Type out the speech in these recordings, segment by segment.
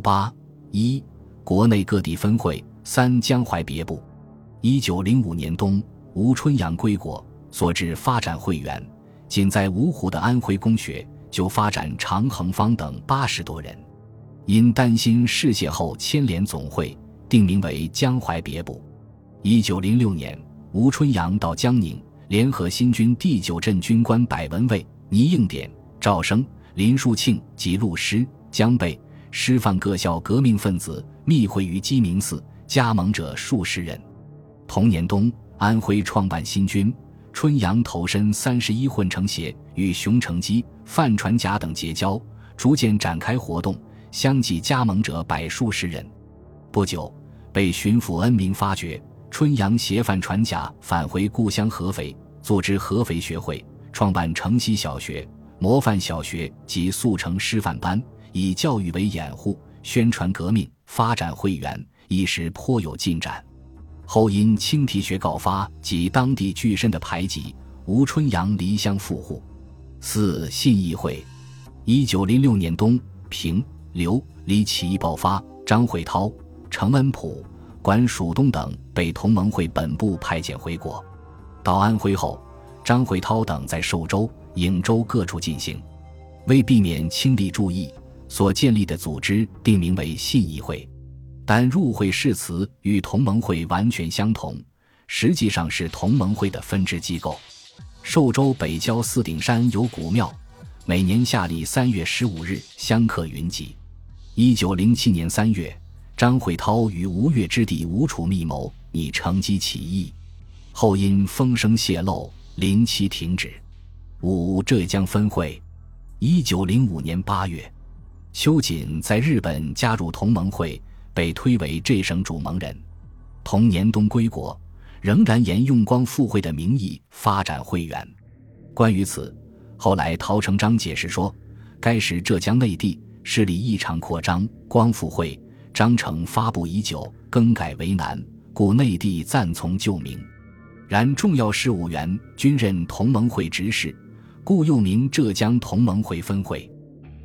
八一，国内各地分会三江淮别部。一九零五年冬，吴春阳归国，所至发展会员，仅在芜湖的安徽公学就发展长恒芳等八十多人。因担心事泄后牵连总会，定名为江淮别部。一九零六年，吴春阳到江宁，联合新军第九镇军官百文蔚、倪应典、赵升、林树庆及陆师、江贝。师范各校革命分子密会于鸡鸣寺，加盟者数十人。同年冬，安徽创办新军，春阳投身三十一混成协，与熊成基、范传甲等结交，逐渐展开活动，相继加盟者百数十人。不久，被巡抚恩明发觉，春阳携范传甲返回故乡合肥，组织合肥学会，创办城西小学、模范小学及速成师范班。以教育为掩护，宣传革命，发展会员，一时颇有进展。后因清提学告发及当地巨绅的排挤，吴春阳离乡赴沪。四信义会，一九零六年冬，平、刘、李起义爆发，张惠涛、程恩溥、管蜀东等被同盟会本部派遣回国。到安徽后，张惠涛等在寿州、颍州各处进行，为避免清吏注意。所建立的组织定名为信义会，但入会誓词与同盟会完全相同，实际上是同盟会的分支机构。寿州北郊四顶山有古庙，每年夏历三月十五日香客云集。一九零七年三月，张惠涛与吴越之弟吴楚密谋拟乘机起义，后因风声泄露，临期停止。五浙江分会，一九零五年八月。秋瑾在日本加入同盟会，被推为这省主盟人。同年冬归国，仍然沿用光复会的名义发展会员。关于此，后来陶成章解释说，该时浙江内地势力异常扩张，光复会章程发布已久，更改为难，故内地暂从旧名。然重要事务员均任同盟会执事，故又名浙江同盟会分会。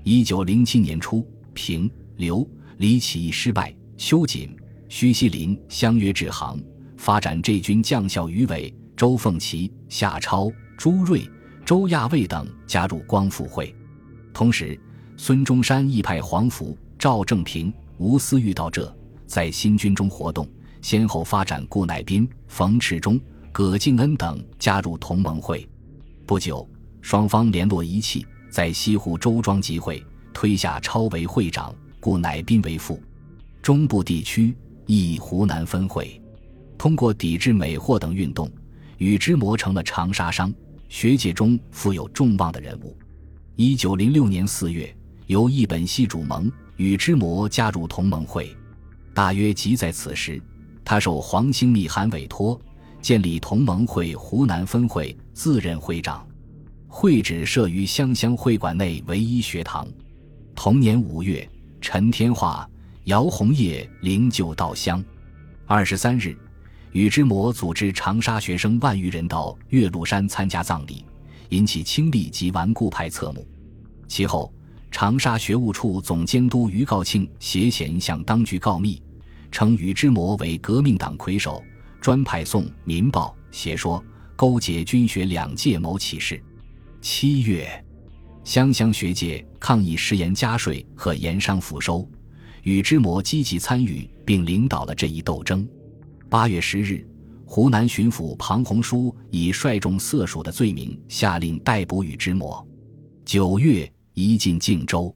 一九零七年初，平、刘、李起义失败，秋瑾、徐锡麟相约治杭，发展这军将校于伟、周凤岐、夏超、朱瑞、周亚卫等加入光复会。同时，孙中山亦派黄甫、赵正平、吴思玉到浙，在新军中活动，先后发展顾乃斌、冯池中、葛敬恩等加入同盟会。不久，双方联络一气。在西湖周庄集会，推下超为会长，顾乃斌为副。中部地区亦湖南分会，通过抵制美货等运动，禹之谟成了长沙商，学界中富有众望的人物。一九零六年四月，由一本系主盟，禹之谟加入同盟会。大约即在此时，他受黄兴密函委托，建立同盟会湖南分会，自任会长。会址设于湘乡会馆内唯一学堂。同年五月，陈天化、姚红叶灵柩到乡。二十三日，禹之谟组织长沙学生万余人到岳麓山参加葬礼，引起清吏及顽固派侧目。其后，长沙学务处总监督于告庆携贤向当局告密，称禹之谟为革命党魁首，专派送《民报》写说，勾结军学两界谋起事。七月，湘乡学界抗议食盐加税和盐商赋收，禹之谟积极参与并领导了这一斗争。八月十日，湖南巡抚庞洪书以率众色鼠的罪名下令逮捕禹之谟。九月，移进靖州。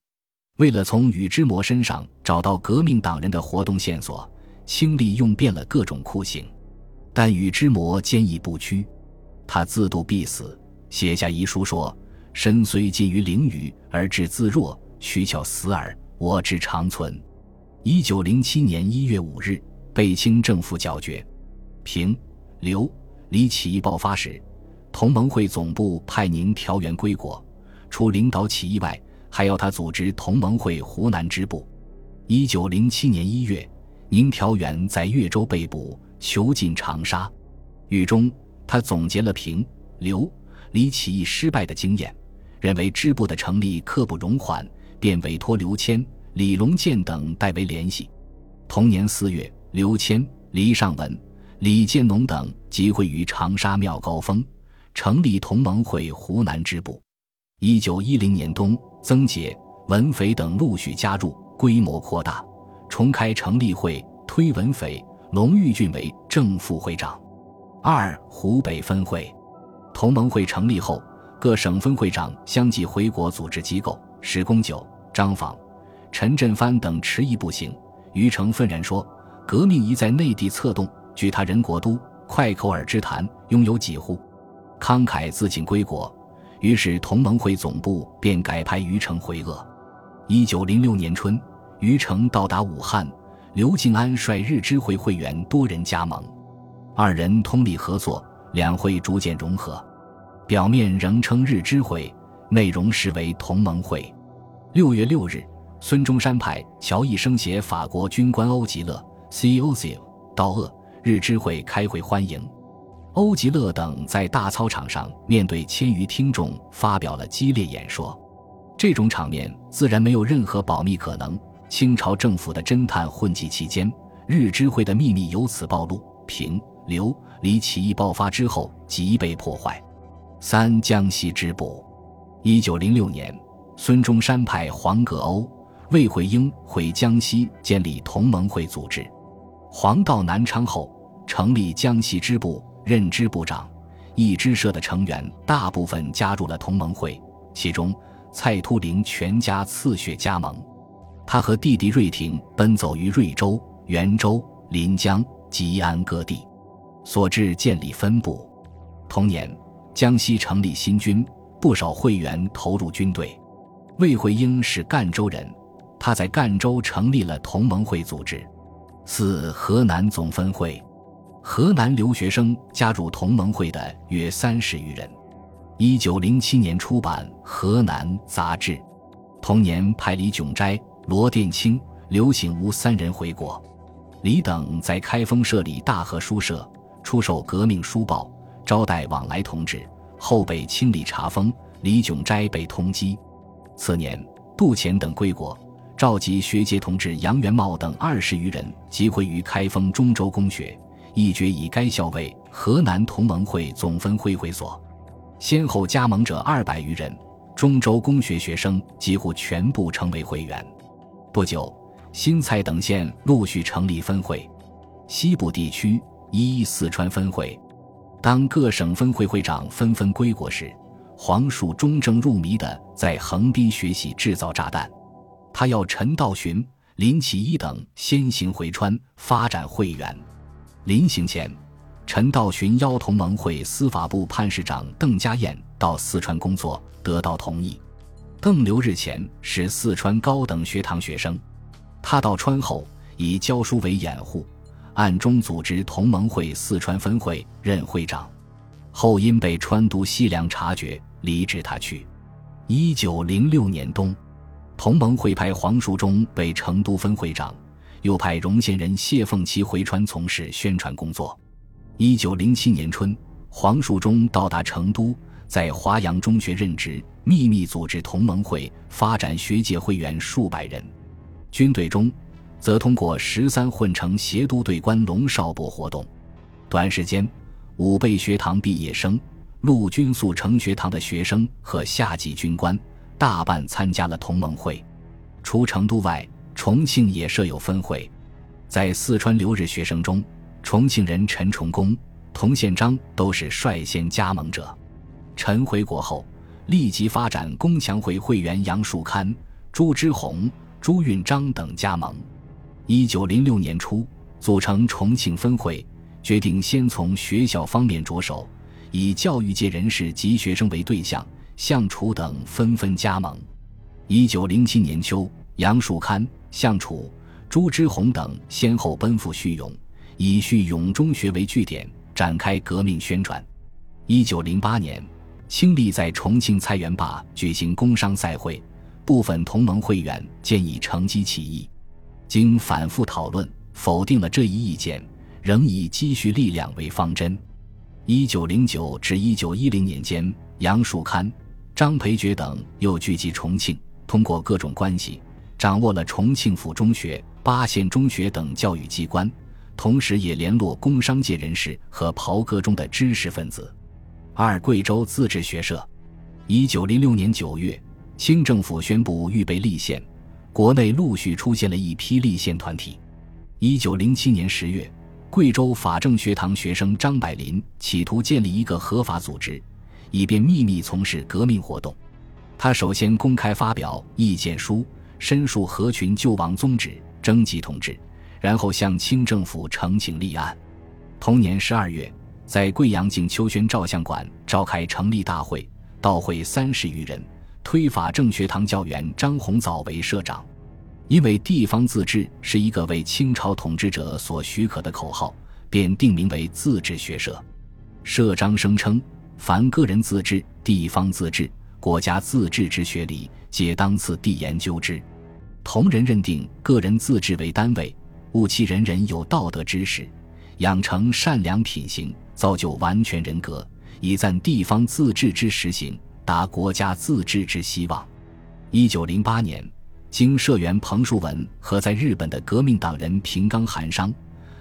为了从禹之谟身上找到革命党人的活动线索，清吏用遍了各种酷刑，但禹之谟坚毅不屈，他自度必死。写下遗书说：“身虽近于囹圄，而志自若，躯壳死耳，我志长存。”一九零七年一月五日，被清政府剿决。平、刘、李起义爆发时，同盟会总部派宁调员归国，除领导起义外，还要他组织同盟会湖南支部。一九零七年一月，宁调员在岳州被捕，囚禁长沙。狱中，他总结了平、刘。李起义失败的经验，认为支部的成立刻不容缓，便委托刘谦、李隆健等代为联系。同年四月，刘谦、黎尚文、李建农等集会于长沙庙高峰，成立同盟会湖南支部。一九一零年冬，曾杰、文斐等陆续加入，规模扩大，重开成立会，推文斐、龙玉俊为正副会长。二湖北分会，同盟会成立后，各省分会长相继回国组织机构。史公九、张访、陈振藩等迟疑不行。余诚愤然说：“革命已在内地策动，据他人国都，快口耳之谈，拥有几户？”慷慨自请归国。于是同盟会总部便改派余承回鄂。一九零六年春，余承到达武汉，刘敬安率日支会会员多人加盟。二人通力合作，两会逐渐融合，表面仍称日知会，内容实为同盟会。六月六日，孙中山派乔义生携法国军官欧吉勒 （C.O.C.） 到鄂日知会开会欢迎。欧吉勒等在大操场上面对千余听众发表了激烈演说，这种场面自然没有任何保密可能。清朝政府的侦探混迹期间，日知会的秘密由此暴露。平。刘李起义爆发之后即被破坏。三江西支部，一九零六年，孙中山派黄格欧、魏惠英回江西建立同盟会组织。黄到南昌后，成立江西支部，任支部长。一支社的成员大部分加入了同盟会，其中蔡突灵全家次血加盟。他和弟弟瑞廷奔走于瑞州、元州、临江、吉安各地。所致建立分部。同年，江西成立新军，不少会员投入军队。魏会英是赣州人，他在赣州成立了同盟会组织。四河南总分会，河南留学生加入同盟会的约三十余人。一九零七年出版《河南》杂志。同年派李炯斋、罗殿清、刘醒吾三人回国。李等在开封设立大和书社。出售革命书报，招待往来同志，后被清理查封。李炯斋被通缉。次年，杜潜等归国，召集学界同志杨元茂等二十余人集会于开封中州公学，一决以该校为河南同盟会总分会会所。先后加盟者二百余人，中州公学学生几乎全部成为会员。不久，新蔡等县陆续成立分会，西部地区。一四川分会，当各省分会会长纷纷归国时，黄树忠正入迷的在横滨学习制造炸弹。他要陈道寻、林启一等先行回川发展会员。临行前，陈道寻邀同盟会司法部判事长邓家彦到四川工作，得到同意。邓留日前是四川高等学堂学生，他到川后以教书为掩护。暗中组织同盟会四川分会，任会长，后因被川督西凉察觉，离职他去。一九零六年冬，同盟会派黄树忠为成都分会长，又派荣县人谢凤岐回川从事宣传工作。一九零七年春，黄树忠到达成都，在华阳中学任职，秘密组织同盟会，发展学界会员数百人。军队中。则通过十三混成协都队官龙少博活动，短时间，武备学堂毕业生、陆军速成学堂的学生和下级军官大半参加了同盟会。除成都外，重庆也设有分会。在四川留日学生中，重庆人陈崇功、童宪章都是率先加盟者。陈回国后，立即发展工强会会员杨树堪、朱之洪、朱运章等加盟。一九零六年初，组成重庆分会，决定先从学校方面着手，以教育界人士及学生为对象。向楚等纷纷加盟。一九零七年秋，杨树堪、向楚、朱之洪等先后奔赴叙永，以叙永中学为据点，展开革命宣传。一九零八年，清立在重庆菜园坝举行工商赛会，部分同盟会员建议乘机起义。经反复讨论，否定了这一意见，仍以积蓄力量为方针。一九零九至一九一零年间，杨树堪、张培觉等又聚集重庆，通过各种关系，掌握了重庆府中学、巴县中学等教育机关，同时也联络工商界人士和袍哥中的知识分子。二、贵州自治学社。一九零六年九月，清政府宣布预备立宪，国内陆续出现了一批立宪团体。一九零七年十月，贵州法政学堂学生张百林企图建立一个合法组织，以便秘密从事革命活动。他首先公开发表意见书，申述合群救亡宗旨，征集同志，然后向清政府呈请立案。同年十二月，在贵阳景秋轩照相馆召开成立大会。到会三十余人，推法政学堂教员张鸿藻为社长。因为地方自治是一个为清朝统治者所许可的口号，便定名为自治学社。社章声称：凡个人自治、地方自治、国家自治之学理，皆当次第研究之。同人认定个人自治为单位，务期人人有道德知识，养成善良品行，造就完全人格。以赞地方自治之实行，达国家自治之希望。一九零八年，经社员彭树文和在日本的革命党人平冈寒商，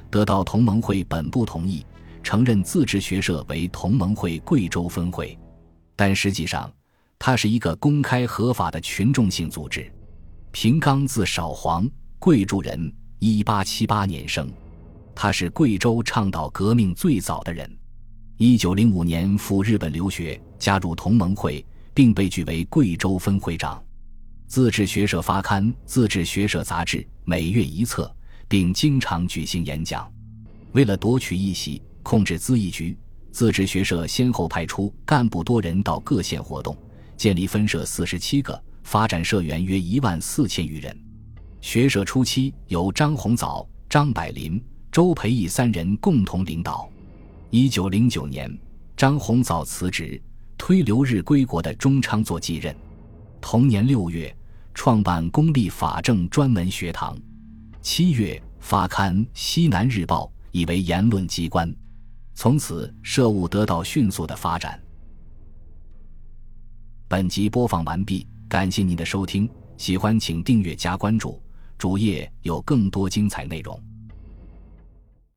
得到同盟会本部同意，承认自治学社为同盟会贵州分会。但实际上，它是一个公开合法的群众性组织。平冈字少黄，贵州人，一八七八年生，他是贵州倡导革命最早的人。一九零五年赴日本留学，加入同盟会，并被举为贵州分会长。自治学社发刊《自治学社杂志》，每月一册，并经常举行演讲。为了夺取议席，控制咨议局，自治学社先后派出干部多人到各县活动，建立分社四十七个，发展社员约一万四千余人。学社初期由张鸿藻、张百林、周培义三人共同领导。一九零九年，张宏藻辞职，推留日归国的钟昌作继任。同年六月，创办公立法政专门学堂。七月，发刊《西南日报》，以为言论机关。从此，社务得到迅速的发展。本集播放完毕，感谢您的收听，喜欢请订阅加关注，主页有更多精彩内容。